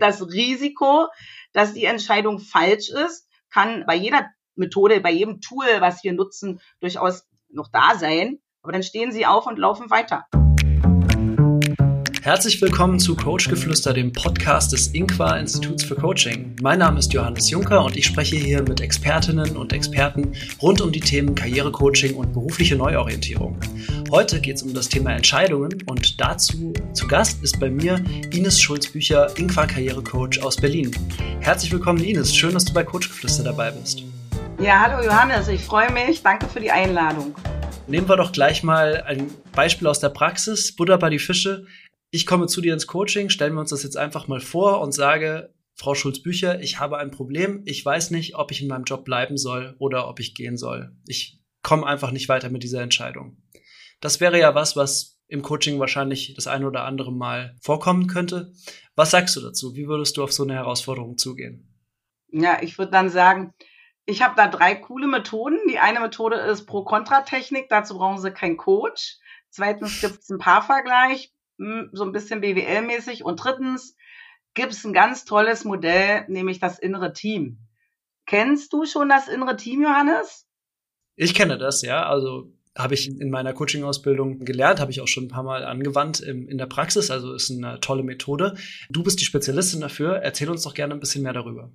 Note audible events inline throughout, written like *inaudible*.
Das Risiko, dass die Entscheidung falsch ist, kann bei jeder Methode, bei jedem Tool, was wir nutzen, durchaus noch da sein. Aber dann stehen sie auf und laufen weiter. Herzlich willkommen zu Coachgeflüster, dem Podcast des Inqua Instituts für Coaching. Mein Name ist Johannes Juncker und ich spreche hier mit Expertinnen und Experten rund um die Themen Karrierecoaching und berufliche Neuorientierung. Heute geht es um das Thema Entscheidungen und dazu zu Gast ist bei mir Ines Schulz-Bücher, Inqua Karrierecoach aus Berlin. Herzlich willkommen, Ines. Schön, dass du bei Coachgeflüster dabei bist. Ja, hallo Johannes, ich freue mich. Danke für die Einladung. Nehmen wir doch gleich mal ein Beispiel aus der Praxis. Buddha bei die Fische ich komme zu dir ins Coaching, stellen wir uns das jetzt einfach mal vor und sage, Frau Schulz-Bücher, ich habe ein Problem. Ich weiß nicht, ob ich in meinem Job bleiben soll oder ob ich gehen soll. Ich komme einfach nicht weiter mit dieser Entscheidung. Das wäre ja was, was im Coaching wahrscheinlich das eine oder andere Mal vorkommen könnte. Was sagst du dazu? Wie würdest du auf so eine Herausforderung zugehen? Ja, ich würde dann sagen, ich habe da drei coole Methoden. Die eine Methode ist Pro-Kontra-Technik. Dazu brauchen Sie keinen Coach. Zweitens gibt es einen Paarvergleich so ein bisschen BWL-mäßig. Und drittens gibt es ein ganz tolles Modell, nämlich das innere Team. Kennst du schon das innere Team, Johannes? Ich kenne das, ja. Also habe ich in meiner Coaching-Ausbildung gelernt, habe ich auch schon ein paar Mal angewandt im, in der Praxis. Also ist eine tolle Methode. Du bist die Spezialistin dafür. Erzähl uns doch gerne ein bisschen mehr darüber.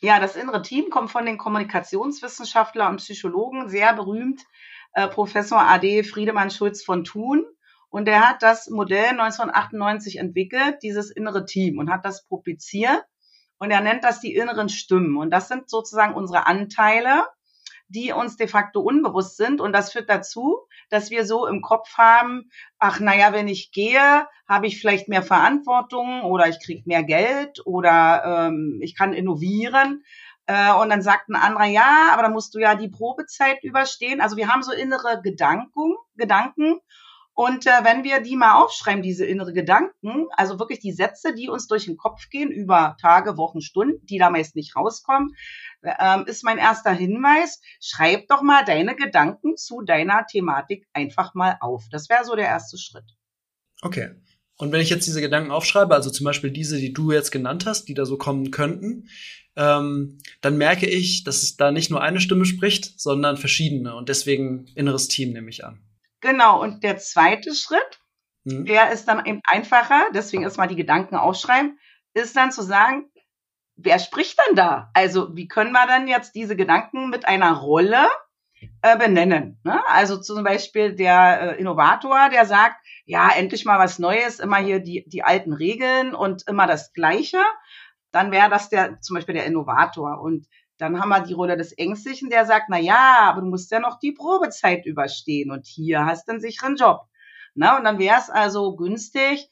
Ja, das innere Team kommt von den Kommunikationswissenschaftlern und Psychologen, sehr berühmt, äh, Professor AD Friedemann Schulz von Thun. Und er hat das Modell 1998 entwickelt, dieses innere Team, und hat das publiziert. Und er nennt das die inneren Stimmen. Und das sind sozusagen unsere Anteile, die uns de facto unbewusst sind. Und das führt dazu, dass wir so im Kopf haben, ach naja, wenn ich gehe, habe ich vielleicht mehr Verantwortung oder ich kriege mehr Geld oder ähm, ich kann innovieren. Äh, und dann sagt ein anderer, ja, aber dann musst du ja die Probezeit überstehen. Also wir haben so innere Gedanken, Gedanken und äh, wenn wir die mal aufschreiben, diese innere Gedanken, also wirklich die Sätze, die uns durch den Kopf gehen über Tage, Wochen, Stunden, die da meist nicht rauskommen, ähm, ist mein erster Hinweis, schreib doch mal deine Gedanken zu deiner Thematik einfach mal auf. Das wäre so der erste Schritt. Okay. Und wenn ich jetzt diese Gedanken aufschreibe, also zum Beispiel diese, die du jetzt genannt hast, die da so kommen könnten, ähm, dann merke ich, dass es da nicht nur eine Stimme spricht, sondern verschiedene. Und deswegen inneres Team nehme ich an. Genau, und der zweite Schritt, mhm. der ist dann eben einfacher, deswegen erstmal die Gedanken aufschreiben, ist dann zu sagen, wer spricht denn da? Also wie können wir dann jetzt diese Gedanken mit einer Rolle äh, benennen? Ne? Also zum Beispiel der äh, Innovator, der sagt, ja, endlich mal was Neues, immer hier die, die alten Regeln und immer das Gleiche. Dann wäre das der zum Beispiel der Innovator. Und dann haben wir die Rolle des Ängstlichen, der sagt, na ja, aber du musst ja noch die Probezeit überstehen und hier hast du einen sicheren Job. Na, und dann wäre es also günstig,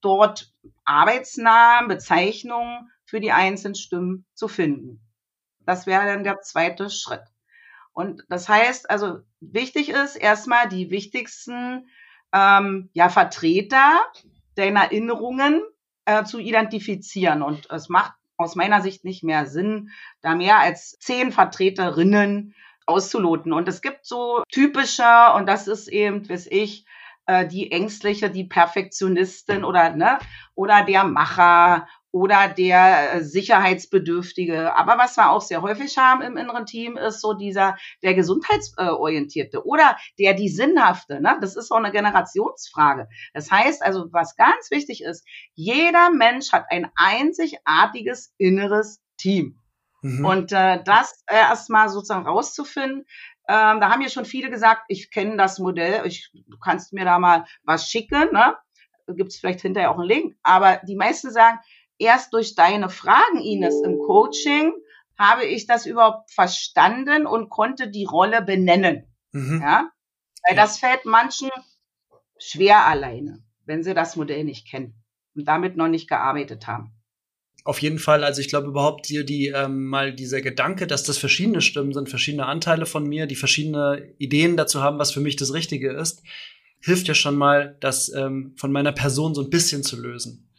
dort Arbeitsnamen, Bezeichnungen für die einzelnen Stimmen zu finden. Das wäre dann der zweite Schritt. Und das heißt, also wichtig ist erstmal die wichtigsten ähm, ja, Vertreter deiner Erinnerungen äh, zu identifizieren. Und es macht aus meiner Sicht nicht mehr Sinn, da mehr als zehn Vertreterinnen auszuloten. Und es gibt so typische, und das ist eben, weiß ich, äh, die Ängstliche, die Perfektionistin oder, ne, oder der Macher oder der äh, Sicherheitsbedürftige. Aber was wir auch sehr häufig haben im inneren Team, ist so dieser, der gesundheitsorientierte oder der die sinnhafte. Ne? Das ist so eine Generationsfrage. Das heißt also, was ganz wichtig ist, jeder Mensch hat ein einzigartiges inneres Team. Mhm. Und äh, das äh, erstmal sozusagen rauszufinden, ähm, da haben ja schon viele gesagt, ich kenne das Modell, ich, du kannst mir da mal was schicken, ne? Gibt es vielleicht hinterher auch einen Link. Aber die meisten sagen, erst durch deine Fragen, Ines, im Coaching habe ich das überhaupt verstanden und konnte die Rolle benennen. Mhm. Ja? Weil ja. das fällt manchen schwer alleine, wenn sie das Modell nicht kennen und damit noch nicht gearbeitet haben. Auf jeden Fall, also ich glaube überhaupt hier die ähm, mal dieser Gedanke, dass das verschiedene Stimmen sind, verschiedene Anteile von mir, die verschiedene Ideen dazu haben, was für mich das Richtige ist, hilft ja schon mal, das ähm, von meiner Person so ein bisschen zu lösen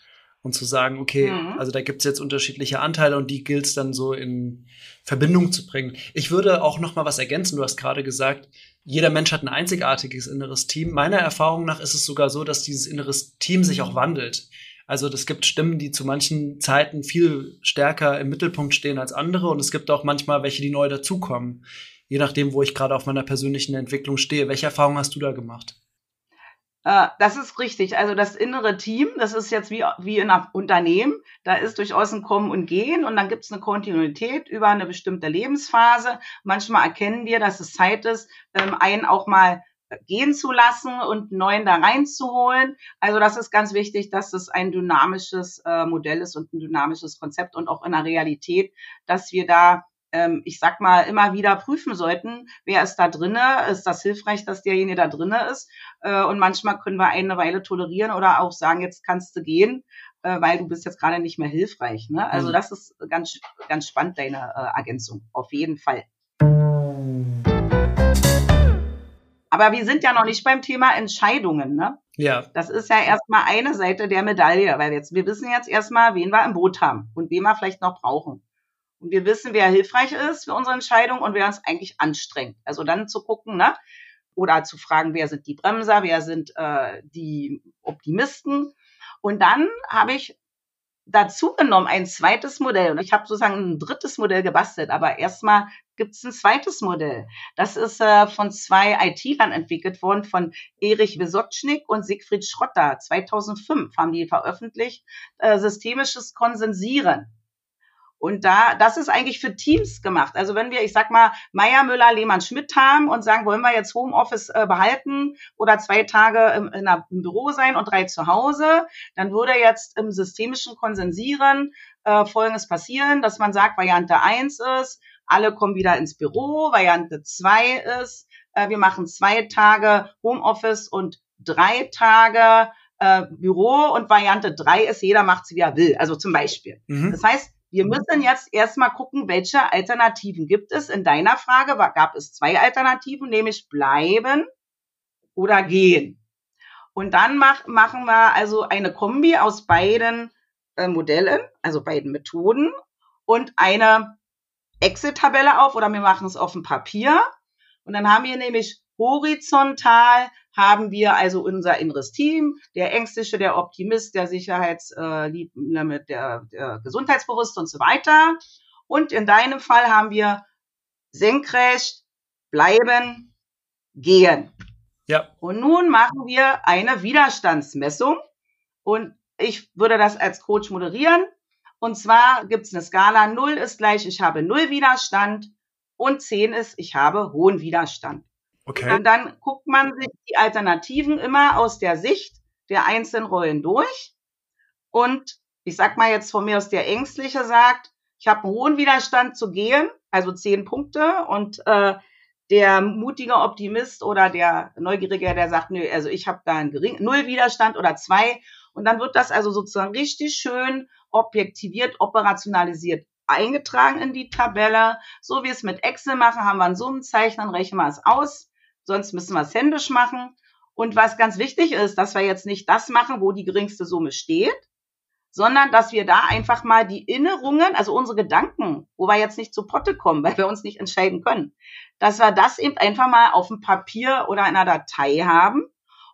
und zu sagen, okay, mhm. also da gibt's jetzt unterschiedliche Anteile und die gilt es dann so in Verbindung zu bringen. Ich würde auch noch mal was ergänzen. Du hast gerade gesagt, jeder Mensch hat ein einzigartiges inneres Team. Meiner Erfahrung nach ist es sogar so, dass dieses inneres Team sich auch wandelt. Also es gibt Stimmen, die zu manchen Zeiten viel stärker im Mittelpunkt stehen als andere und es gibt auch manchmal welche, die neu dazukommen. Je nachdem, wo ich gerade auf meiner persönlichen Entwicklung stehe. Welche Erfahrungen hast du da gemacht? Äh, das ist richtig. Also das innere Team, das ist jetzt wie, wie in einem Unternehmen. Da ist durchaus ein Kommen und Gehen und dann gibt es eine Kontinuität über eine bestimmte Lebensphase. Manchmal erkennen wir, dass es Zeit ist, ähm, einen auch mal gehen zu lassen und neuen da reinzuholen. Also das ist ganz wichtig, dass es ein dynamisches äh, Modell ist und ein dynamisches Konzept und auch in der Realität, dass wir da ich sag mal, immer wieder prüfen sollten, wer ist da drinne, ist das hilfreich, dass derjenige da drinne ist. Äh, und manchmal können wir eine Weile tolerieren oder auch sagen, jetzt kannst du gehen, äh, weil du bist jetzt gerade nicht mehr hilfreich. Ne? Also mhm. das ist ganz, ganz spannend, deine äh, Ergänzung, auf jeden Fall. Aber wir sind ja noch nicht beim Thema Entscheidungen, ne? Ja. Das ist ja erstmal eine Seite der Medaille, weil jetzt, wir wissen jetzt erstmal, wen wir im Boot haben und wen wir vielleicht noch brauchen. Und wir wissen, wer hilfreich ist für unsere Entscheidung und wer uns eigentlich anstrengt. Also dann zu gucken, ne? Oder zu fragen, wer sind die Bremser, wer sind äh, die Optimisten. Und dann habe ich dazu genommen ein zweites Modell. Und ich habe sozusagen ein drittes Modell gebastelt. Aber erstmal gibt es ein zweites Modell. Das ist äh, von zwei IT-Lern entwickelt worden, von Erich Wysotschnik und Siegfried Schrotter. 2005 haben die veröffentlicht. Äh, systemisches Konsensieren. Und da, das ist eigentlich für Teams gemacht. Also wenn wir, ich sag mal, Meier, Müller, Lehmann, Schmidt haben und sagen, wollen wir jetzt Homeoffice äh, behalten oder zwei Tage im, in einer, im Büro sein und drei zu Hause, dann würde jetzt im systemischen Konsensieren äh, Folgendes passieren, dass man sagt, Variante eins ist, alle kommen wieder ins Büro, Variante zwei ist, äh, wir machen zwei Tage Homeoffice und drei Tage äh, Büro und Variante drei ist, jeder macht sie, wie er will. Also zum Beispiel. Mhm. Das heißt, wir müssen jetzt erstmal gucken, welche Alternativen gibt es. In deiner Frage gab es zwei Alternativen, nämlich bleiben oder gehen. Und dann mach, machen wir also eine Kombi aus beiden äh, Modellen, also beiden Methoden und eine Excel-Tabelle auf oder wir machen es auf dem Papier. Und dann haben wir nämlich horizontal haben wir also unser inneres Team, der Ängstliche, der Optimist, der Sicherheitslieb, äh, der, der Gesundheitsbewusste und so weiter. Und in deinem Fall haben wir senkrecht, bleiben, gehen. Ja. Und nun machen wir eine Widerstandsmessung. Und ich würde das als Coach moderieren. Und zwar gibt es eine Skala. 0 ist gleich, ich habe null Widerstand. Und 10 ist, ich habe hohen Widerstand. Okay. Und dann guckt man sich die Alternativen immer aus der Sicht der einzelnen Rollen durch. Und ich sag mal jetzt von mir aus der Ängstliche sagt, ich habe einen hohen Widerstand zu gehen, also zehn Punkte. Und äh, der mutige Optimist oder der Neugierige, der sagt, nö, also ich habe da einen geringen Null Widerstand oder zwei. Und dann wird das also sozusagen richtig schön objektiviert, operationalisiert eingetragen in die Tabelle. So wie es mit Excel machen, haben wir einen Summenzeichner, rechnen wir es aus sonst müssen wir es händisch machen. Und was ganz wichtig ist, dass wir jetzt nicht das machen, wo die geringste Summe steht, sondern dass wir da einfach mal die Erinnerungen, also unsere Gedanken, wo wir jetzt nicht zu Potte kommen, *laughs* weil wir uns nicht entscheiden können, dass wir das eben einfach mal auf dem Papier oder in einer Datei haben,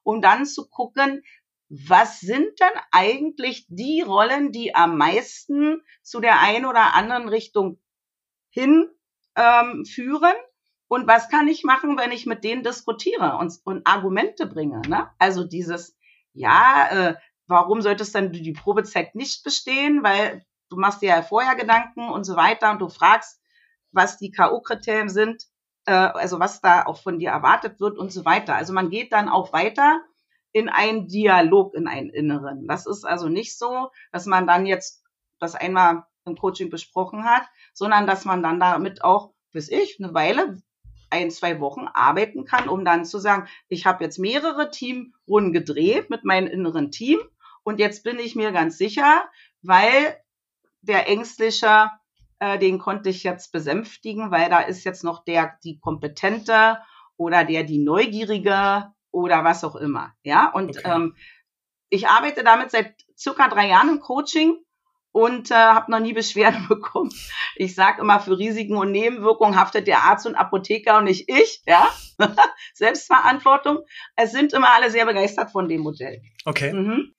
um dann zu gucken, was sind denn eigentlich die Rollen, die am meisten zu der einen oder anderen Richtung hin ähm, führen und was kann ich machen, wenn ich mit denen diskutiere und, und Argumente bringe? Ne? Also dieses, ja, äh, warum solltest dann die Probezeit nicht bestehen? Weil du machst dir ja vorher Gedanken und so weiter und du fragst, was die K.O.-Kriterien sind, äh, also was da auch von dir erwartet wird und so weiter. Also man geht dann auch weiter in einen Dialog, in einen inneren. Das ist also nicht so, dass man dann jetzt das einmal im Coaching besprochen hat, sondern dass man dann damit auch, bis ich, eine Weile ein, zwei Wochen arbeiten kann, um dann zu sagen, ich habe jetzt mehrere Teamrunden gedreht mit meinem inneren Team und jetzt bin ich mir ganz sicher, weil der Ängstliche, äh, den konnte ich jetzt besänftigen, weil da ist jetzt noch der, die Kompetente oder der, die Neugierige oder was auch immer. Ja, und okay. ähm, ich arbeite damit seit circa drei Jahren im Coaching und äh, habe noch nie Beschwerden *laughs* bekommen. Ich sage immer, für Risiken und Nebenwirkungen haftet der Arzt und Apotheker und nicht ich. Ja, *laughs* Selbstverantwortung. Es sind immer alle sehr begeistert von dem Modell. Okay. Mhm.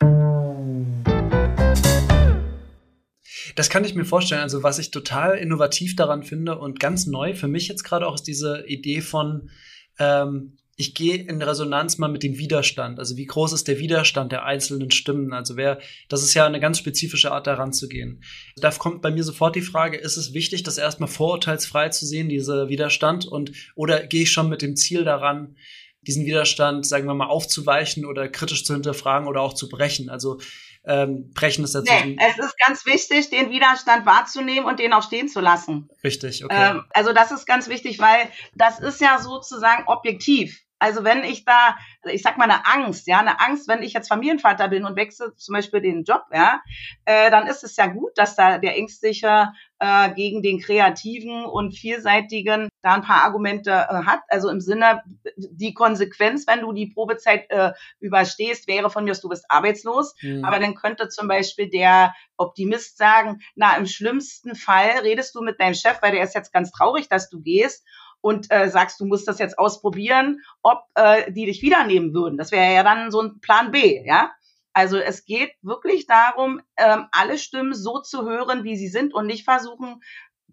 Das kann ich mir vorstellen. Also was ich total innovativ daran finde und ganz neu für mich jetzt gerade auch ist diese Idee von ähm, ich gehe in Resonanz mal mit dem Widerstand. Also wie groß ist der Widerstand der einzelnen Stimmen? Also wer, das ist ja eine ganz spezifische Art, daran zu gehen. Da kommt bei mir sofort die Frage, ist es wichtig, das erstmal vorurteilsfrei zu sehen, dieser Widerstand? Und, oder gehe ich schon mit dem Ziel daran, diesen Widerstand, sagen wir mal, aufzuweichen oder kritisch zu hinterfragen oder auch zu brechen? Also, ähm, brechen ist dazu. Nee, es ist ganz wichtig, den Widerstand wahrzunehmen und den auch stehen zu lassen. Richtig, okay. Ähm, also das ist ganz wichtig, weil das ist ja sozusagen objektiv. Also wenn ich da, ich sag mal eine Angst, ja, eine Angst, wenn ich jetzt Familienvater bin und wechsle zum Beispiel den Job, ja, äh, dann ist es ja gut, dass da der Ängstliche äh, gegen den kreativen und vielseitigen da ein paar Argumente äh, hat. Also im Sinne, die Konsequenz, wenn du die Probezeit äh, überstehst, wäre von mir, du bist arbeitslos. Mhm. Aber dann könnte zum Beispiel der Optimist sagen, na, im schlimmsten Fall redest du mit deinem Chef, weil der ist jetzt ganz traurig, dass du gehst und äh, sagst, du musst das jetzt ausprobieren, ob äh, die dich wiedernehmen würden. Das wäre ja dann so ein Plan B, ja. Also es geht wirklich darum, ähm, alle Stimmen so zu hören, wie sie sind und nicht versuchen,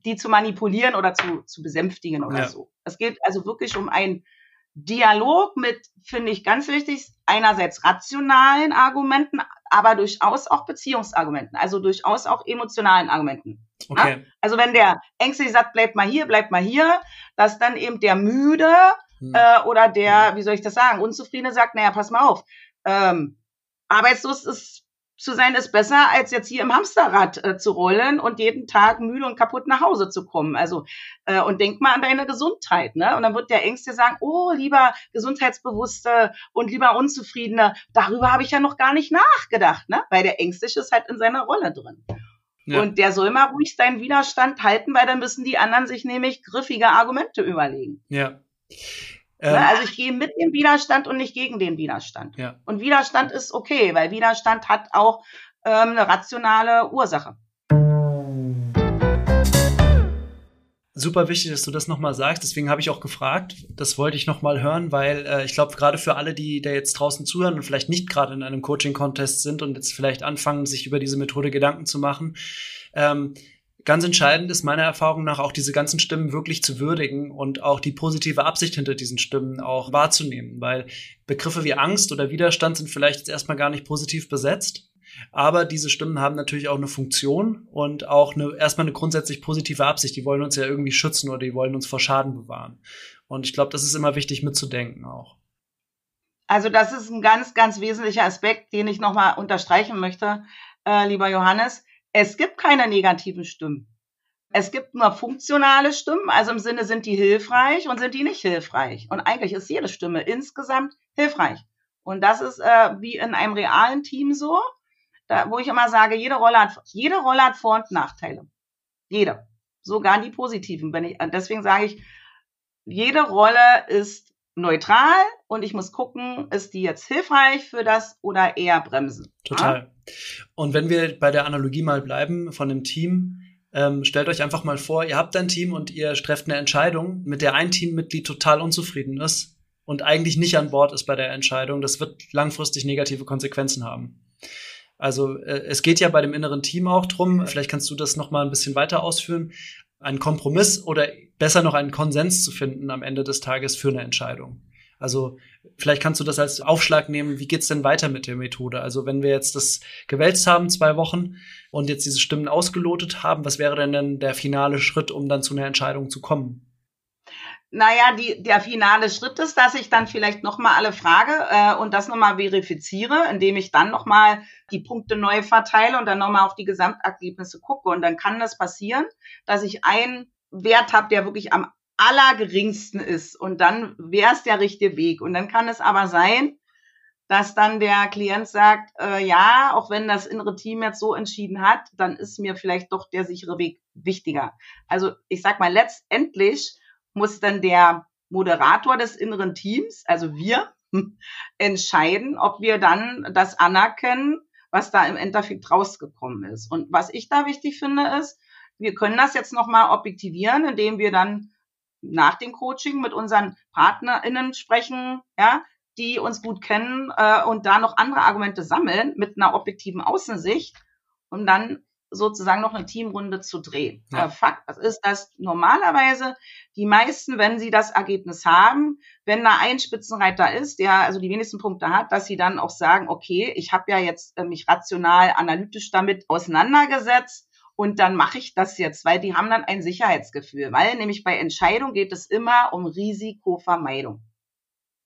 die zu manipulieren oder zu, zu besänftigen oder ja. so. Es geht also wirklich um ein Dialog mit, finde ich ganz wichtig, einerseits rationalen Argumenten, aber durchaus auch Beziehungsargumenten, also durchaus auch emotionalen Argumenten. Okay. Ne? Also wenn der Ängstliche sagt, bleibt mal hier, bleibt mal hier, dass dann eben der Müde hm. äh, oder der, wie soll ich das sagen, Unzufriedene sagt, naja, pass mal auf, ähm, arbeitslos ist zu sein ist besser, als jetzt hier im Hamsterrad äh, zu rollen und jeden Tag müde und kaputt nach Hause zu kommen. Also äh, und denk mal an deine Gesundheit, ne? Und dann wird der Ängste sagen, oh, lieber Gesundheitsbewusste und lieber Unzufriedene, darüber habe ich ja noch gar nicht nachgedacht, ne? Weil der Ängstliche ist halt in seiner Rolle drin. Ja. Und der soll mal ruhig seinen Widerstand halten, weil dann müssen die anderen sich nämlich griffige Argumente überlegen. Ja. Ne, ähm, also ich gehe mit dem Widerstand und nicht gegen den Widerstand. Ja. Und Widerstand ist okay, weil Widerstand hat auch ähm, eine rationale Ursache. Super wichtig, dass du das nochmal sagst. Deswegen habe ich auch gefragt. Das wollte ich nochmal hören, weil äh, ich glaube, gerade für alle, die da jetzt draußen zuhören und vielleicht nicht gerade in einem Coaching-Contest sind und jetzt vielleicht anfangen, sich über diese Methode Gedanken zu machen, ähm, Ganz entscheidend ist meiner Erfahrung nach auch diese ganzen Stimmen wirklich zu würdigen und auch die positive Absicht hinter diesen Stimmen auch wahrzunehmen, weil Begriffe wie Angst oder Widerstand sind vielleicht jetzt erstmal gar nicht positiv besetzt. Aber diese Stimmen haben natürlich auch eine Funktion und auch eine, erstmal eine grundsätzlich positive Absicht. Die wollen uns ja irgendwie schützen oder die wollen uns vor Schaden bewahren. Und ich glaube, das ist immer wichtig mitzudenken auch. Also das ist ein ganz, ganz wesentlicher Aspekt, den ich nochmal unterstreichen möchte, äh, lieber Johannes. Es gibt keine negativen Stimmen. Es gibt nur funktionale Stimmen, also im Sinne, sind die hilfreich und sind die nicht hilfreich. Und eigentlich ist jede Stimme insgesamt hilfreich. Und das ist äh, wie in einem realen Team so, da, wo ich immer sage, jede Rolle hat, jede Rolle hat Vor- und Nachteile. Jede. Sogar die positiven. Wenn ich, deswegen sage ich, jede Rolle ist neutral und ich muss gucken, ist die jetzt hilfreich für das oder eher bremsen. Total. Ja? Und wenn wir bei der Analogie mal bleiben von dem Team, ähm, stellt euch einfach mal vor, ihr habt ein Team und ihr trefft eine Entscheidung, mit der ein Teammitglied total unzufrieden ist und eigentlich nicht an Bord ist bei der Entscheidung. Das wird langfristig negative Konsequenzen haben. Also äh, es geht ja bei dem inneren Team auch drum, vielleicht kannst du das noch mal ein bisschen weiter ausführen, einen Kompromiss oder besser noch einen Konsens zu finden am Ende des Tages für eine Entscheidung. Also vielleicht kannst du das als Aufschlag nehmen, wie geht's denn weiter mit der Methode? Also wenn wir jetzt das gewälzt haben, zwei Wochen, und jetzt diese Stimmen ausgelotet haben, was wäre denn dann der finale Schritt, um dann zu einer Entscheidung zu kommen? Naja, die, der finale Schritt ist, dass ich dann vielleicht nochmal alle frage äh, und das nochmal verifiziere, indem ich dann nochmal die Punkte neu verteile und dann nochmal auf die Gesamtergebnisse gucke. Und dann kann das passieren, dass ich einen Wert habe, der wirklich am allergeringsten ist. Und dann wäre es der richtige Weg. Und dann kann es aber sein, dass dann der Klient sagt, äh, ja, auch wenn das innere Team jetzt so entschieden hat, dann ist mir vielleicht doch der sichere Weg wichtiger. Also ich sag mal, letztendlich muss dann der Moderator des inneren Teams, also wir, *laughs* entscheiden, ob wir dann das anerkennen, was da im Endeffekt rausgekommen ist. Und was ich da wichtig finde, ist, wir können das jetzt nochmal objektivieren, indem wir dann nach dem Coaching mit unseren PartnerInnen sprechen, ja, die uns gut kennen äh, und da noch andere Argumente sammeln mit einer objektiven Außensicht. Und dann sozusagen noch eine Teamrunde zu drehen. Ja. Fakt ist, dass normalerweise die meisten, wenn sie das Ergebnis haben, wenn da ein Spitzenreiter ist, der also die wenigsten Punkte hat, dass sie dann auch sagen, okay, ich habe ja jetzt äh, mich rational, analytisch damit auseinandergesetzt und dann mache ich das jetzt, weil die haben dann ein Sicherheitsgefühl, weil nämlich bei Entscheidung geht es immer um Risikovermeidung.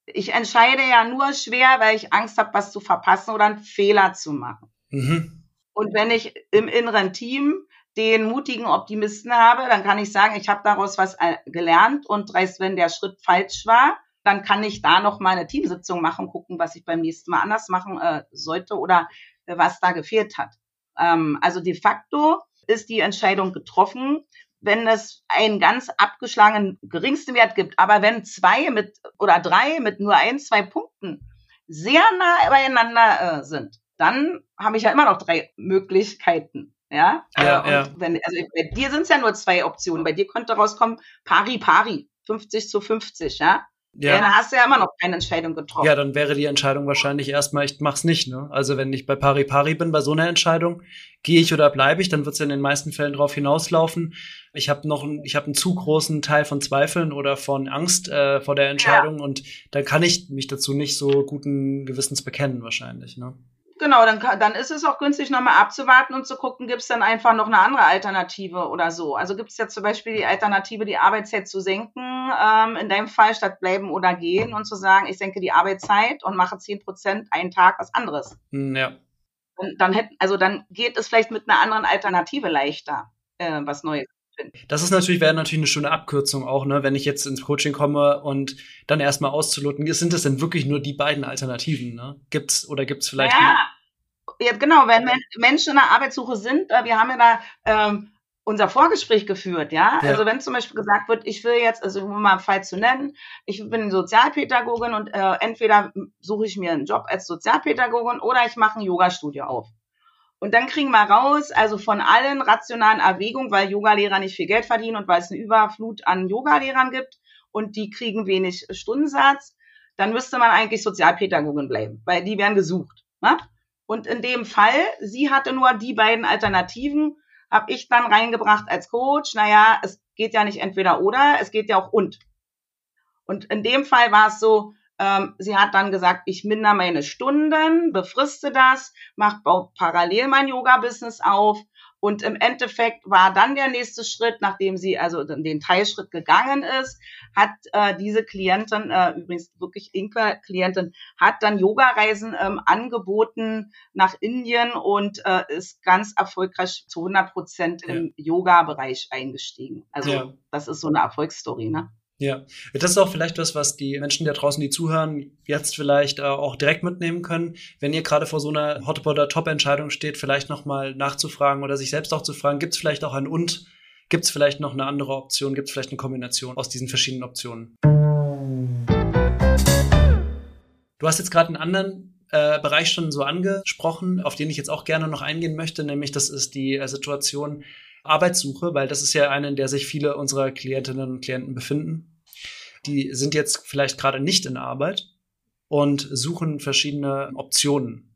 Ich entscheide ja nur schwer, weil ich Angst habe, was zu verpassen oder einen Fehler zu machen. Mhm. Und wenn ich im inneren Team den mutigen Optimisten habe, dann kann ich sagen, ich habe daraus was äh, gelernt und dreist, wenn der Schritt falsch war, dann kann ich da noch mal eine Teamsitzung machen, gucken, was ich beim nächsten Mal anders machen äh, sollte oder äh, was da gefehlt hat. Ähm, also de facto ist die Entscheidung getroffen, wenn es einen ganz abgeschlagenen geringsten Wert gibt. Aber wenn zwei mit oder drei mit nur ein, zwei Punkten sehr nah beieinander äh, sind, dann habe ich ja immer noch drei Möglichkeiten. Ja, ja, äh, ja. Wenn, also bei dir sind es ja nur zwei Optionen. Bei dir könnte rauskommen, pari pari, 50 zu 50, ja. Ja. ja, dann hast du ja immer noch keine Entscheidung getroffen. Ja, dann wäre die Entscheidung wahrscheinlich erstmal, ich mach's nicht, ne? Also wenn ich bei Pari Pari bin bei so einer Entscheidung, gehe ich oder bleibe ich, dann wird's ja in den meisten Fällen darauf hinauslaufen. Ich habe noch einen, ich habe einen zu großen Teil von Zweifeln oder von Angst äh, vor der Entscheidung ja. und dann kann ich mich dazu nicht so guten Gewissens bekennen, wahrscheinlich, ne? Genau, dann, dann ist es auch günstig, nochmal abzuwarten und zu gucken, gibt es dann einfach noch eine andere Alternative oder so. Also gibt es ja zum Beispiel die Alternative, die Arbeitszeit zu senken, ähm, in deinem Fall statt bleiben oder gehen und zu sagen, ich senke die Arbeitszeit und mache zehn Prozent einen Tag was anderes. Hm, ja. Und dann hätten, also dann geht es vielleicht mit einer anderen Alternative leichter, äh, was Neues das ist natürlich, wäre natürlich eine schöne Abkürzung auch, ne, wenn ich jetzt ins Coaching komme und dann erstmal auszuloten, sind das denn wirklich nur die beiden Alternativen, ne? Gibt's oder gibt's vielleicht. Ja, ja genau, wenn Menschen in der Arbeitssuche sind, äh, wir haben ja da ähm, unser Vorgespräch geführt, ja? ja? Also wenn zum Beispiel gesagt wird, ich will jetzt, also um mal einen Fall zu nennen, ich bin Sozialpädagogin und äh, entweder suche ich mir einen Job als Sozialpädagogin oder ich mache ein Yoga-Studio auf. Und dann kriegen wir raus, also von allen rationalen Erwägungen, weil Yogalehrer nicht viel Geld verdienen und weil es eine Überflut an Yogalehrern gibt und die kriegen wenig Stundensatz, dann müsste man eigentlich Sozialpädagogin bleiben, weil die werden gesucht. Ne? Und in dem Fall, sie hatte nur die beiden Alternativen, habe ich dann reingebracht als Coach. Naja, es geht ja nicht entweder oder, es geht ja auch und. Und in dem Fall war es so, ähm, sie hat dann gesagt, ich mindere meine Stunden, befriste das, mache parallel mein Yoga-Business auf. Und im Endeffekt war dann der nächste Schritt, nachdem sie also den Teilschritt gegangen ist, hat äh, diese Klientin, äh, übrigens wirklich Inka-Klientin, hat dann Yoga-Reisen ähm, angeboten nach Indien und äh, ist ganz erfolgreich zu 100 Prozent ja. im Yoga-Bereich eingestiegen. Also ja. das ist so eine Erfolgsstory, ne? Ja, das ist auch vielleicht was, was die Menschen da draußen, die zuhören, jetzt vielleicht äh, auch direkt mitnehmen können. Wenn ihr gerade vor so einer Hot oder Top-Entscheidung steht, vielleicht nochmal nachzufragen oder sich selbst auch zu fragen, gibt es vielleicht auch ein Und? Gibt es vielleicht noch eine andere Option? Gibt es vielleicht eine Kombination aus diesen verschiedenen Optionen? Du hast jetzt gerade einen anderen äh, Bereich schon so angesprochen, auf den ich jetzt auch gerne noch eingehen möchte, nämlich das ist die äh, Situation, Arbeitssuche, weil das ist ja eine, in der sich viele unserer Klientinnen und Klienten befinden. Die sind jetzt vielleicht gerade nicht in Arbeit und suchen verschiedene Optionen.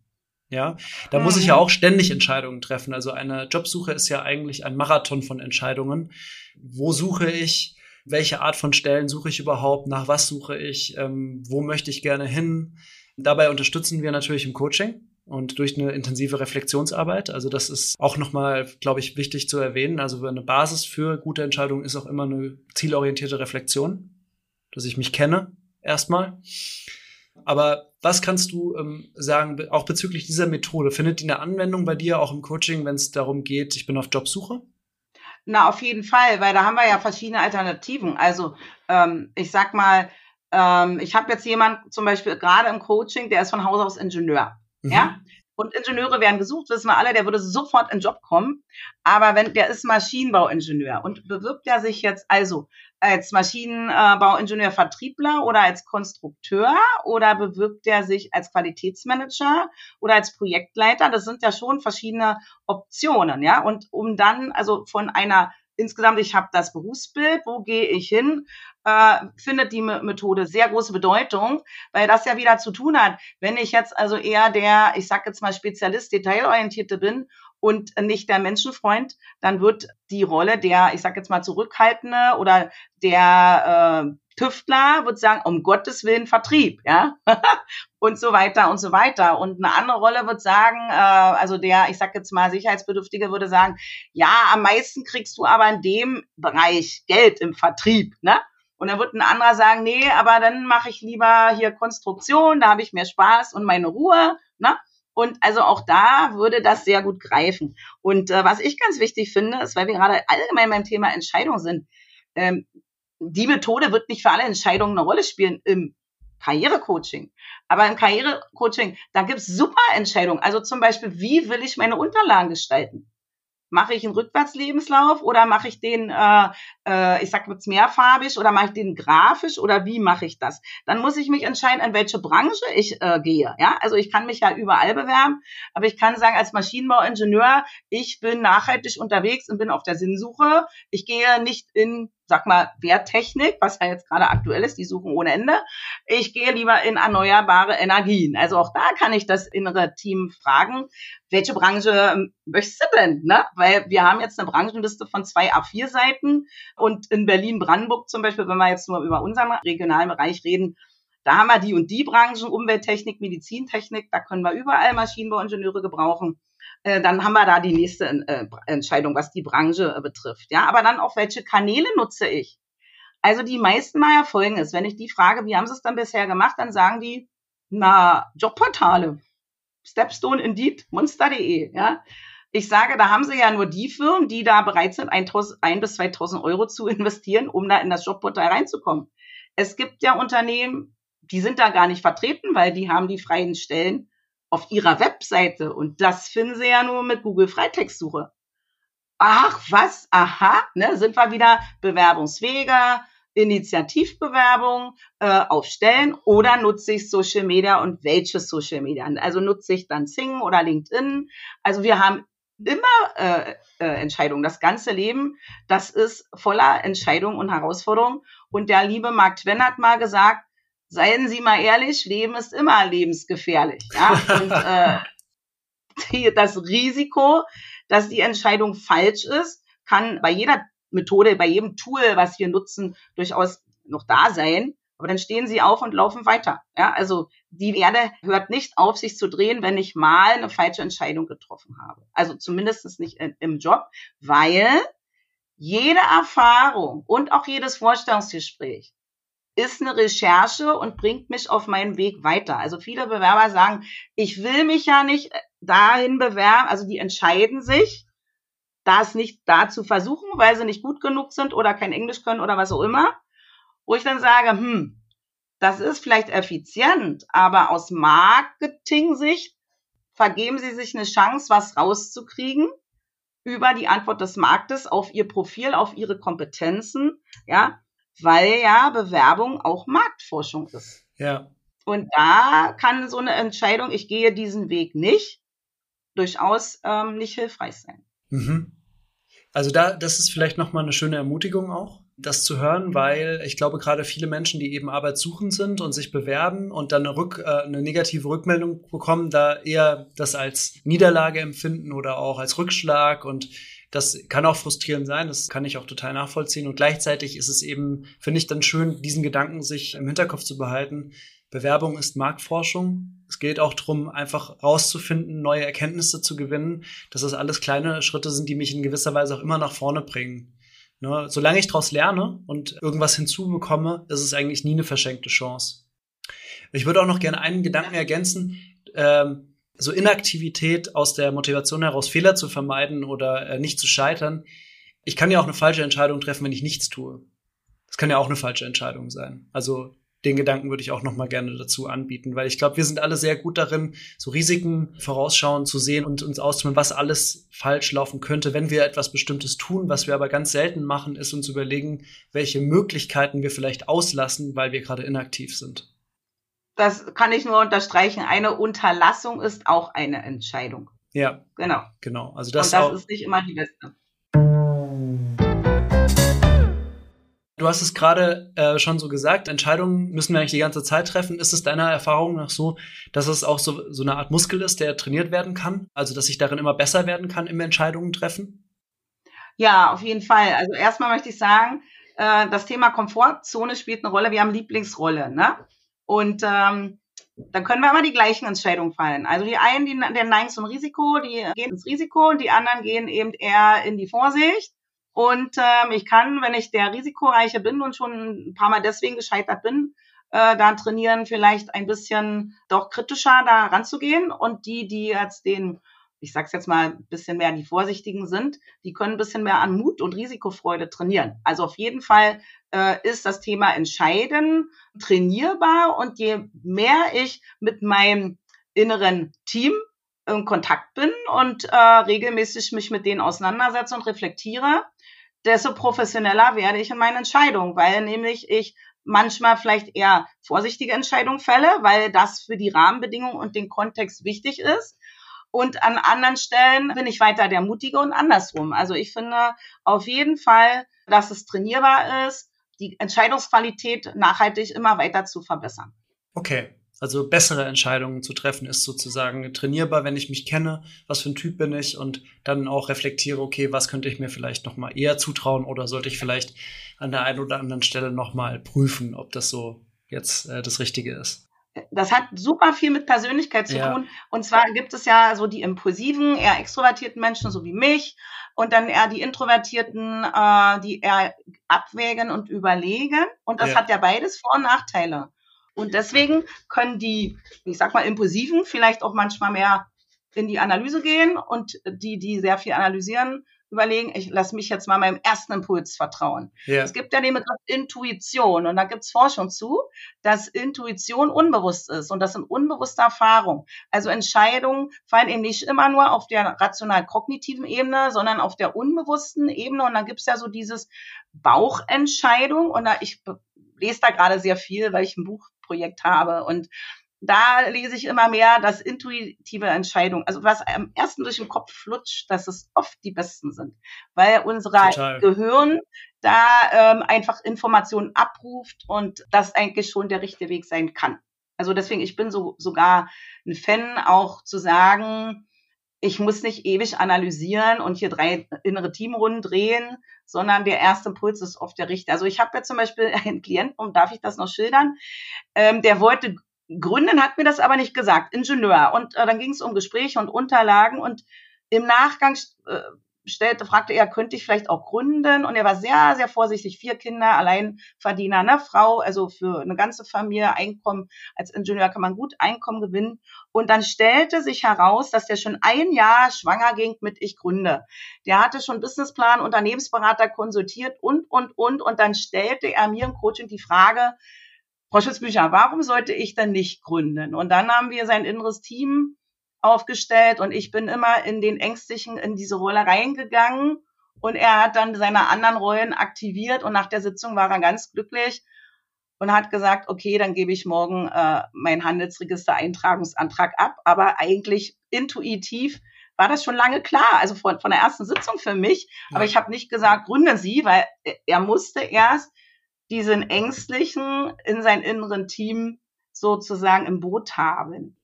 Ja, da mhm. muss ich ja mhm. auch ständig Entscheidungen treffen. Also eine Jobsuche ist ja eigentlich ein Marathon von Entscheidungen. Wo suche ich? Welche Art von Stellen suche ich überhaupt? Nach was suche ich? Ähm, wo möchte ich gerne hin? Dabei unterstützen wir natürlich im Coaching und durch eine intensive Reflexionsarbeit. Also das ist auch nochmal, glaube ich, wichtig zu erwähnen. Also eine Basis für gute Entscheidungen ist auch immer eine zielorientierte Reflexion, dass ich mich kenne erstmal. Aber was kannst du ähm, sagen, auch bezüglich dieser Methode? Findet die eine Anwendung bei dir auch im Coaching, wenn es darum geht, ich bin auf Jobsuche? Na, auf jeden Fall, weil da haben wir ja verschiedene Alternativen. Also ähm, ich sag mal, ähm, ich habe jetzt jemand zum Beispiel gerade im Coaching, der ist von Haus aus Ingenieur. Mhm. Ja. Und Ingenieure werden gesucht, wissen wir alle, der würde sofort in den Job kommen. Aber wenn, der ist Maschinenbauingenieur und bewirbt er sich jetzt also als Maschinenbauingenieur Vertriebler oder als Konstrukteur oder bewirbt er sich als Qualitätsmanager oder als Projektleiter? Das sind ja schon verschiedene Optionen, ja. Und um dann also von einer insgesamt, ich habe das Berufsbild, wo gehe ich hin, äh, findet die Methode sehr große Bedeutung, weil das ja wieder zu tun hat, wenn ich jetzt also eher der, ich sag jetzt mal Spezialist, Detailorientierte bin und nicht der Menschenfreund, dann wird die Rolle der, ich sag jetzt mal, Zurückhaltende oder der äh, Tüftler wird sagen, um Gottes Willen Vertrieb, ja, *laughs* und so weiter und so weiter. Und eine andere Rolle wird sagen, äh, also der, ich sag jetzt mal, Sicherheitsbedürftige würde sagen, ja, am meisten kriegst du aber in dem Bereich Geld im Vertrieb, ne? Und dann wird ein anderer sagen, nee, aber dann mache ich lieber hier Konstruktion, da habe ich mehr Spaß und meine Ruhe, ne? Und also auch da würde das sehr gut greifen. Und äh, was ich ganz wichtig finde, ist, weil wir gerade allgemein beim Thema Entscheidung sind, ähm, die Methode wird nicht für alle Entscheidungen eine Rolle spielen im Karrierecoaching. Aber im Karrierecoaching, da gibt's super Entscheidungen. Also zum Beispiel, wie will ich meine Unterlagen gestalten? Mache ich einen Rückwärtslebenslauf oder mache ich den, äh, äh, ich sag jetzt mehrfarbig oder mache ich den grafisch oder wie mache ich das? Dann muss ich mich entscheiden, in welche Branche ich äh, gehe. Ja, also ich kann mich ja überall bewerben, aber ich kann sagen als Maschinenbauingenieur, ich bin nachhaltig unterwegs und bin auf der Sinnsuche. Ich gehe nicht in sag mal, Werttechnik, was ja jetzt gerade aktuell ist, die suchen ohne Ende. Ich gehe lieber in erneuerbare Energien. Also auch da kann ich das innere Team fragen, welche Branche ähm, möchtest du denn? Ne? Weil wir haben jetzt eine Branchenliste von zwei A4-Seiten und in Berlin-Brandenburg zum Beispiel, wenn wir jetzt nur über unseren regionalen Bereich reden, da haben wir die und die Branchen, Umwelttechnik, Medizintechnik, da können wir überall Maschinenbauingenieure gebrauchen. Äh, dann haben wir da die nächste äh, Entscheidung, was die Branche äh, betrifft. Ja, aber dann auch, welche Kanäle nutze ich? Also die meisten Mal erfolgen es. Wenn ich die frage, wie haben sie es dann bisher gemacht, dann sagen die, na, Jobportale. Stepstone, Indeed, Monster.de, ja. Ich sage, da haben sie ja nur die Firmen, die da bereit sind, 1 bis 2000 Euro zu investieren, um da in das Jobportal reinzukommen. Es gibt ja Unternehmen, die sind da gar nicht vertreten, weil die haben die freien Stellen auf ihrer Webseite. Und das finden sie ja nur mit Google Freitextsuche. Ach, was? Aha, ne, sind wir wieder Bewerbungswege, Initiativbewerbung äh, auf Stellen oder nutze ich Social Media und welche Social Media? Also nutze ich dann Sing oder LinkedIn? Also wir haben immer äh, äh, Entscheidungen. Das ganze Leben, das ist voller Entscheidungen und Herausforderungen. Und der liebe Mark Twain hat mal gesagt, seien Sie mal ehrlich, Leben ist immer lebensgefährlich. Ja? *laughs* Und äh, die, das Risiko, dass die Entscheidung falsch ist, kann bei jeder Methode, bei jedem Tool, was wir nutzen, durchaus noch da sein. Aber dann stehen sie auf und laufen weiter. Ja, also die Erde hört nicht auf, sich zu drehen, wenn ich mal eine falsche Entscheidung getroffen habe. Also zumindest nicht im Job, weil jede Erfahrung und auch jedes Vorstellungsgespräch ist eine Recherche und bringt mich auf meinen Weg weiter. Also viele Bewerber sagen, ich will mich ja nicht äh, dahin bewerben, also die entscheiden sich, das nicht da zu versuchen, weil sie nicht gut genug sind oder kein Englisch können oder was auch immer. Wo ich dann sage, hm, das ist vielleicht effizient, aber aus Marketing-Sicht vergeben sie sich eine Chance, was rauszukriegen über die Antwort des Marktes auf ihr Profil, auf ihre Kompetenzen, ja, weil ja Bewerbung auch Marktforschung ist. Ja. Und da kann so eine Entscheidung, ich gehe diesen Weg nicht, durchaus ähm, nicht hilfreich sein. Mhm. Also da, das ist vielleicht nochmal eine schöne Ermutigung auch, das zu hören, weil ich glaube, gerade viele Menschen, die eben arbeitssuchend sind und sich bewerben und dann eine, Rück, äh, eine negative Rückmeldung bekommen, da eher das als Niederlage empfinden oder auch als Rückschlag und das kann auch frustrierend sein, das kann ich auch total nachvollziehen. Und gleichzeitig ist es eben, finde ich, dann schön, diesen Gedanken sich im Hinterkopf zu behalten. Bewerbung ist Marktforschung. Es geht auch darum, einfach rauszufinden, neue Erkenntnisse zu gewinnen, dass das alles kleine Schritte sind, die mich in gewisser Weise auch immer nach vorne bringen. Ne? Solange ich daraus lerne und irgendwas hinzubekomme, ist es eigentlich nie eine verschenkte Chance. Ich würde auch noch gerne einen Gedanken ergänzen. Ähm, so Inaktivität aus der Motivation heraus Fehler zu vermeiden oder äh, nicht zu scheitern. Ich kann ja auch eine falsche Entscheidung treffen, wenn ich nichts tue. Das kann ja auch eine falsche Entscheidung sein. Also den Gedanken würde ich auch noch mal gerne dazu anbieten, weil ich glaube, wir sind alle sehr gut darin, so Risiken vorausschauen zu sehen und uns auszumachen, was alles falsch laufen könnte, wenn wir etwas Bestimmtes tun. Was wir aber ganz selten machen, ist uns überlegen, welche Möglichkeiten wir vielleicht auslassen, weil wir gerade inaktiv sind das kann ich nur unterstreichen, eine Unterlassung ist auch eine Entscheidung. Ja. Genau. Genau. Also das, Und das ist nicht immer die beste. Du hast es gerade äh, schon so gesagt, Entscheidungen müssen wir eigentlich die ganze Zeit treffen. Ist es deiner Erfahrung nach so, dass es auch so, so eine Art Muskel ist, der trainiert werden kann? Also, dass ich darin immer besser werden kann im Entscheidungen treffen? Ja, auf jeden Fall. Also erstmal möchte ich sagen, äh, das Thema Komfortzone spielt eine Rolle. Wir haben Lieblingsrolle, ne? Und ähm, dann können wir immer die gleichen Entscheidungen fallen. Also die einen, die, die neigen zum Risiko, die gehen ins Risiko und die anderen gehen eben eher in die Vorsicht. Und ähm, ich kann, wenn ich der Risikoreiche bin und schon ein paar Mal deswegen gescheitert bin, äh, dann trainieren, vielleicht ein bisschen doch kritischer da ranzugehen. Und die, die jetzt den, ich sag's jetzt mal, ein bisschen mehr die Vorsichtigen sind, die können ein bisschen mehr an Mut und Risikofreude trainieren. Also auf jeden Fall äh, ist das Thema Entscheiden trainierbar. Und je mehr ich mit meinem inneren Team in Kontakt bin und äh, regelmäßig mich mit denen auseinandersetze und reflektiere, desto professioneller werde ich in meinen Entscheidungen, weil nämlich ich manchmal vielleicht eher vorsichtige Entscheidungen fälle, weil das für die Rahmenbedingungen und den Kontext wichtig ist. Und an anderen Stellen bin ich weiter der Mutige und andersrum. Also ich finde auf jeden Fall, dass es trainierbar ist, die Entscheidungsqualität nachhaltig immer weiter zu verbessern. Okay, also bessere Entscheidungen zu treffen ist sozusagen trainierbar, wenn ich mich kenne, was für ein Typ bin ich und dann auch reflektiere, okay, was könnte ich mir vielleicht noch mal eher zutrauen oder sollte ich vielleicht an der einen oder anderen Stelle noch mal prüfen, ob das so jetzt äh, das Richtige ist. Das hat super viel mit Persönlichkeit zu ja. tun. Und zwar gibt es ja so die impulsiven, eher extrovertierten Menschen, so wie mich, und dann eher die Introvertierten, äh, die eher abwägen und überlegen. Und das ja. hat ja beides Vor- und Nachteile. Und deswegen können die, ich sag mal, Impulsiven vielleicht auch manchmal mehr in die Analyse gehen und die, die sehr viel analysieren, überlegen, ich lasse mich jetzt mal meinem ersten Impuls vertrauen. Ja. Es gibt ja den Begriff Intuition und da gibt es Forschung zu, dass Intuition unbewusst ist und das sind unbewusste Erfahrungen. Also Entscheidungen fallen eben nicht immer nur auf der rational-kognitiven Ebene, sondern auf der unbewussten Ebene und dann gibt es ja so dieses Bauchentscheidung und da ich lese da gerade sehr viel, weil ich ein Buch Projekt habe. Und da lese ich immer mehr, dass intuitive Entscheidungen, also was am ersten durch den Kopf flutscht, dass es oft die besten sind, weil unser Total. Gehirn da ähm, einfach Informationen abruft und das eigentlich schon der richtige Weg sein kann. Also deswegen, ich bin so sogar ein Fan, auch zu sagen, ich muss nicht ewig analysieren und hier drei innere Teamrunden drehen, sondern der erste Impuls ist oft der richtige. Also ich habe ja zum Beispiel *laughs* einen Klienten, und darf ich das noch schildern, ähm, der wollte gründen, hat mir das aber nicht gesagt, Ingenieur. Und äh, dann ging es um Gespräche und Unterlagen und im Nachgang äh, stellte, fragte er, könnte ich vielleicht auch gründen? Und er war sehr, sehr vorsichtig. Vier Kinder, Alleinverdiener, eine Frau, also für eine ganze Familie Einkommen. Als Ingenieur kann man gut Einkommen gewinnen. Und dann stellte sich heraus, dass der schon ein Jahr schwanger ging mit Ich gründe. Der hatte schon Businessplan, Unternehmensberater konsultiert und, und, und. Und dann stellte er mir im Coaching die Frage, Frau Schutzbücher, warum sollte ich denn nicht gründen? Und dann haben wir sein inneres Team aufgestellt und ich bin immer in den Ängstlichen in diese Rolle reingegangen und er hat dann seine anderen Rollen aktiviert und nach der Sitzung war er ganz glücklich und hat gesagt, okay, dann gebe ich morgen äh, meinen Handelsregister-Eintragungsantrag ab. Aber eigentlich intuitiv war das schon lange klar, also von, von der ersten Sitzung für mich. Ja. Aber ich habe nicht gesagt, gründen Sie, weil er musste erst diesen Ängstlichen in sein inneren Team sozusagen im Boot haben.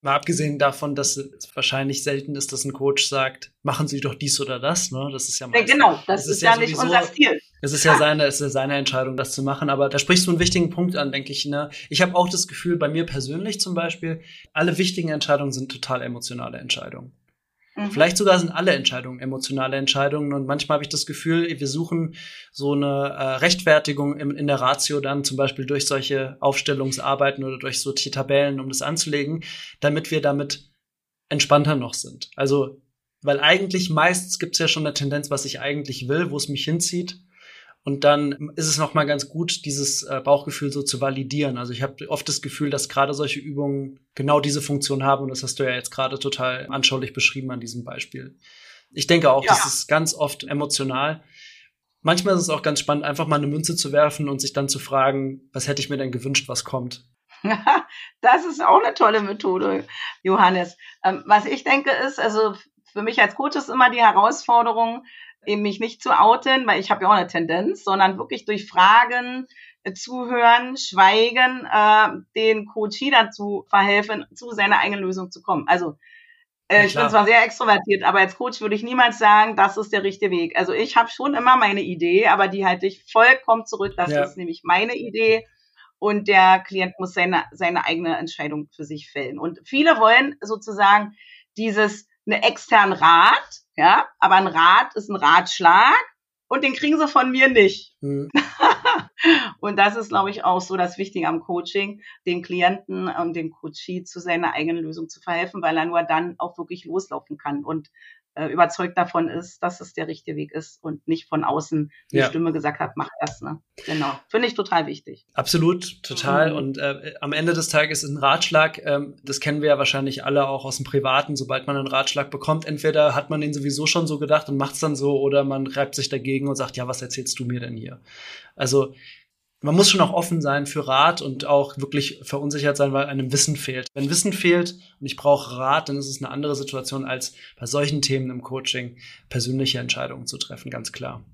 Mal abgesehen davon, dass es wahrscheinlich selten ist, dass ein Coach sagt, machen Sie doch dies oder das. Ne? Das ist ja meistens, Genau, das, das ist, ist, ja, ja nicht unser Stil. Es ist ja, ja seine, es ist seine Entscheidung, das zu machen. Aber da sprichst du einen wichtigen Punkt an, denke ich. Ne? Ich habe auch das Gefühl, bei mir persönlich zum Beispiel, alle wichtigen Entscheidungen sind total emotionale Entscheidungen. Mhm. Vielleicht sogar sind alle Entscheidungen emotionale Entscheidungen und manchmal habe ich das Gefühl, wir suchen so eine äh, Rechtfertigung in, in der Ratio dann zum Beispiel durch solche Aufstellungsarbeiten oder durch solche Tabellen, um das anzulegen, damit wir damit entspannter noch sind. Also, weil eigentlich meistens gibt es ja schon eine Tendenz, was ich eigentlich will, wo es mich hinzieht. Und dann ist es nochmal ganz gut, dieses äh, Bauchgefühl so zu validieren. Also ich habe oft das Gefühl, dass gerade solche Übungen genau diese Funktion haben. Und das hast du ja jetzt gerade total anschaulich beschrieben an diesem Beispiel. Ich denke auch, ja. das ist ganz oft emotional. Manchmal ist es auch ganz spannend, einfach mal eine Münze zu werfen und sich dann zu fragen, was hätte ich mir denn gewünscht, was kommt. *laughs* das ist auch eine tolle Methode, Johannes. Ähm, was ich denke ist, also für mich als Coach ist immer die Herausforderung, eben mich nicht zu outen, weil ich habe ja auch eine Tendenz, sondern wirklich durch Fragen, äh, zuhören, schweigen, äh, den Coachie dazu verhelfen, zu seiner eigenen Lösung zu kommen. Also äh, ich bin zwar sehr extrovertiert, aber als Coach würde ich niemals sagen, das ist der richtige Weg. Also ich habe schon immer meine Idee, aber die halte ich vollkommen zurück. Das ja. ist nämlich meine Idee und der Klient muss seine, seine eigene Entscheidung für sich fällen. Und viele wollen sozusagen dieses, eine externen Rat, ja, aber ein Rat ist ein Ratschlag und den kriegen sie von mir nicht. Mhm. *laughs* und das ist, glaube ich, auch so das Wichtige am Coaching, den Klienten und dem Coachee zu seiner eigenen Lösung zu verhelfen, weil er nur dann auch wirklich loslaufen kann und äh, überzeugt davon ist, dass es der richtige Weg ist und nicht von außen die ja. Stimme gesagt hat, mach das. Ne? Genau. Finde ich total wichtig. Absolut, total. Mhm. Und äh, am Ende des Tages ist ein Ratschlag, ähm, das kennen wir ja wahrscheinlich alle auch aus dem Privaten, sobald man einen Ratschlag bekommt, entweder hat man den sowieso schon so gedacht und macht es dann so oder man reibt sich dagegen und sagt, ja, was erzählst du mir denn hier? Also man muss schon auch offen sein für Rat und auch wirklich verunsichert sein, weil einem Wissen fehlt. Wenn Wissen fehlt und ich brauche Rat, dann ist es eine andere Situation als bei solchen Themen im Coaching persönliche Entscheidungen zu treffen, ganz klar.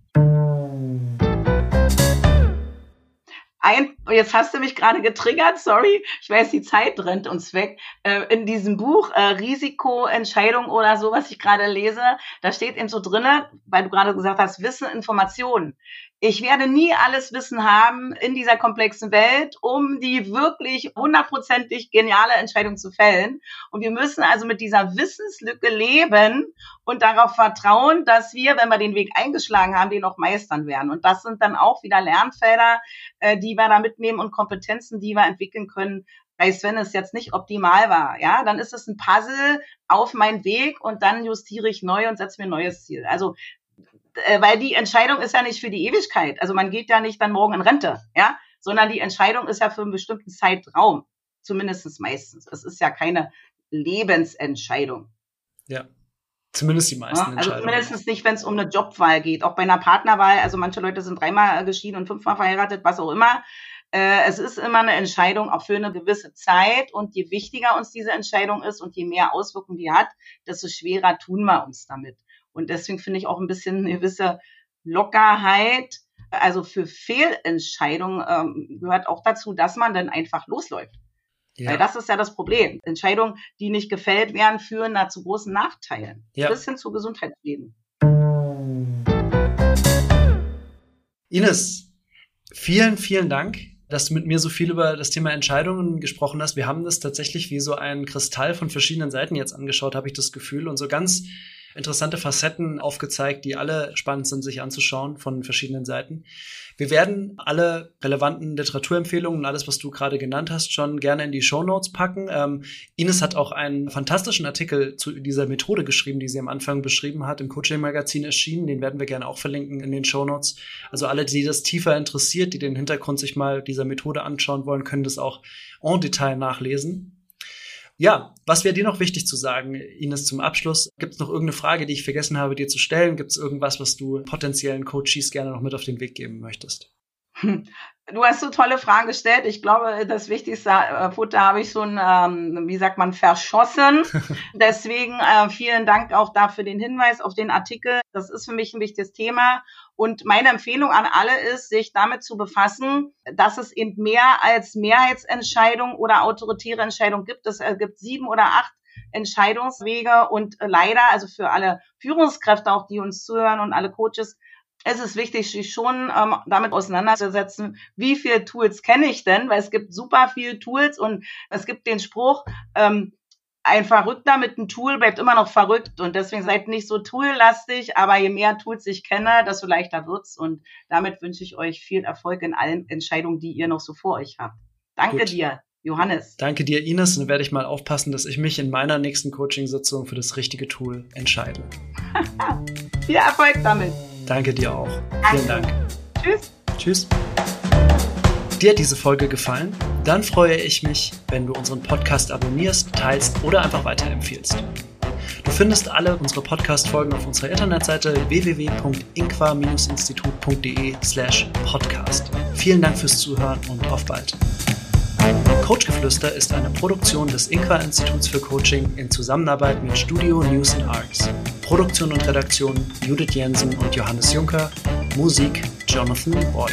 Ein, jetzt hast du mich gerade getriggert, sorry, ich weiß, die Zeit rennt uns weg. Äh, in diesem Buch äh, Risikoentscheidung oder so, was ich gerade lese, da steht eben so drinne, weil du gerade gesagt hast, Wissen, Informationen ich werde nie alles Wissen haben in dieser komplexen Welt, um die wirklich hundertprozentig geniale Entscheidung zu fällen. Und wir müssen also mit dieser Wissenslücke leben und darauf vertrauen, dass wir, wenn wir den Weg eingeschlagen haben, den auch meistern werden. Und das sind dann auch wieder Lernfelder, äh, die wir da mitnehmen und Kompetenzen, die wir entwickeln können, Selbst wenn es jetzt nicht optimal war, ja, dann ist es ein Puzzle auf meinen Weg und dann justiere ich neu und setze mir ein neues Ziel. Also äh, weil die Entscheidung ist ja nicht für die Ewigkeit. Also man geht ja nicht dann morgen in Rente, ja, sondern die Entscheidung ist ja für einen bestimmten Zeitraum, zumindest meistens. Es ist ja keine Lebensentscheidung. Ja. Zumindest die meisten ja, also Entscheidungen. Also zumindest nicht, wenn es um eine Jobwahl geht. Auch bei einer Partnerwahl, also manche Leute sind dreimal geschieden und fünfmal verheiratet, was auch immer. Äh, es ist immer eine Entscheidung auch für eine gewisse Zeit. Und je wichtiger uns diese Entscheidung ist und je mehr Auswirkungen die hat, desto schwerer tun wir uns damit. Und deswegen finde ich auch ein bisschen eine gewisse Lockerheit, also für Fehlentscheidungen ähm, gehört auch dazu, dass man dann einfach losläuft. Ja. Weil das ist ja das Problem. Entscheidungen, die nicht gefällt werden, führen da zu großen Nachteilen. Ja. Bis hin zu Gesundheitsleben. Ines, vielen, vielen Dank, dass du mit mir so viel über das Thema Entscheidungen gesprochen hast. Wir haben das tatsächlich wie so ein Kristall von verschiedenen Seiten jetzt angeschaut, habe ich das Gefühl. Und so ganz interessante Facetten aufgezeigt, die alle spannend sind, sich anzuschauen von verschiedenen Seiten. Wir werden alle relevanten Literaturempfehlungen und alles, was du gerade genannt hast, schon gerne in die Show Notes packen. Ähm, Ines hat auch einen fantastischen Artikel zu dieser Methode geschrieben, die sie am Anfang beschrieben hat, im Coaching-Magazin erschienen. Den werden wir gerne auch verlinken in den Show Notes. Also alle, die das tiefer interessiert, die den Hintergrund sich mal dieser Methode anschauen wollen, können das auch en Detail nachlesen. Ja, was wäre dir noch wichtig zu sagen, Ines, zum Abschluss? Gibt es noch irgendeine Frage, die ich vergessen habe, dir zu stellen? Gibt es irgendwas, was du potenziellen Coaches gerne noch mit auf den Weg geben möchtest? Hm. Du hast so tolle Fragen gestellt. Ich glaube, das wichtigste äh, Futter habe ich schon, ähm, wie sagt man, verschossen. *laughs* Deswegen äh, vielen Dank auch dafür den Hinweis auf den Artikel. Das ist für mich ein wichtiges Thema. Und meine Empfehlung an alle ist, sich damit zu befassen, dass es eben mehr als Mehrheitsentscheidung oder autoritäre Entscheidung gibt. Es gibt sieben oder acht Entscheidungswege und äh, leider, also für alle Führungskräfte auch, die uns zuhören und alle Coaches, es ist wichtig, sich schon ähm, damit auseinanderzusetzen, wie viele Tools kenne ich denn, weil es gibt super viele Tools und es gibt den Spruch, ähm, ein Verrückter mit einem Tool bleibt immer noch verrückt und deswegen seid nicht so toollastig, aber je mehr Tools ich kenne, desto leichter wird's und damit wünsche ich euch viel Erfolg in allen Entscheidungen, die ihr noch so vor euch habt. Danke Gut. dir. Johannes. Danke dir, Ines. Und dann werde ich mal aufpassen, dass ich mich in meiner nächsten Coaching-Sitzung für das richtige Tool entscheide. *laughs* Viel Erfolg damit. Danke dir auch. Vielen Dank. Tschüss. Tschüss. Dir diese Folge gefallen? Dann freue ich mich, wenn du unseren Podcast abonnierst, teilst oder einfach weiterempfiehlst. Du findest alle unsere Podcast-Folgen auf unserer Internetseite www.inqua-institut.de slash podcast. Vielen Dank fürs Zuhören und auf bald. Coachgeflüster ist eine Produktion des Inqua-Instituts für Coaching in Zusammenarbeit mit Studio News and Arts. Produktion und Redaktion Judith Jensen und Johannes Juncker. Musik Jonathan Boyle.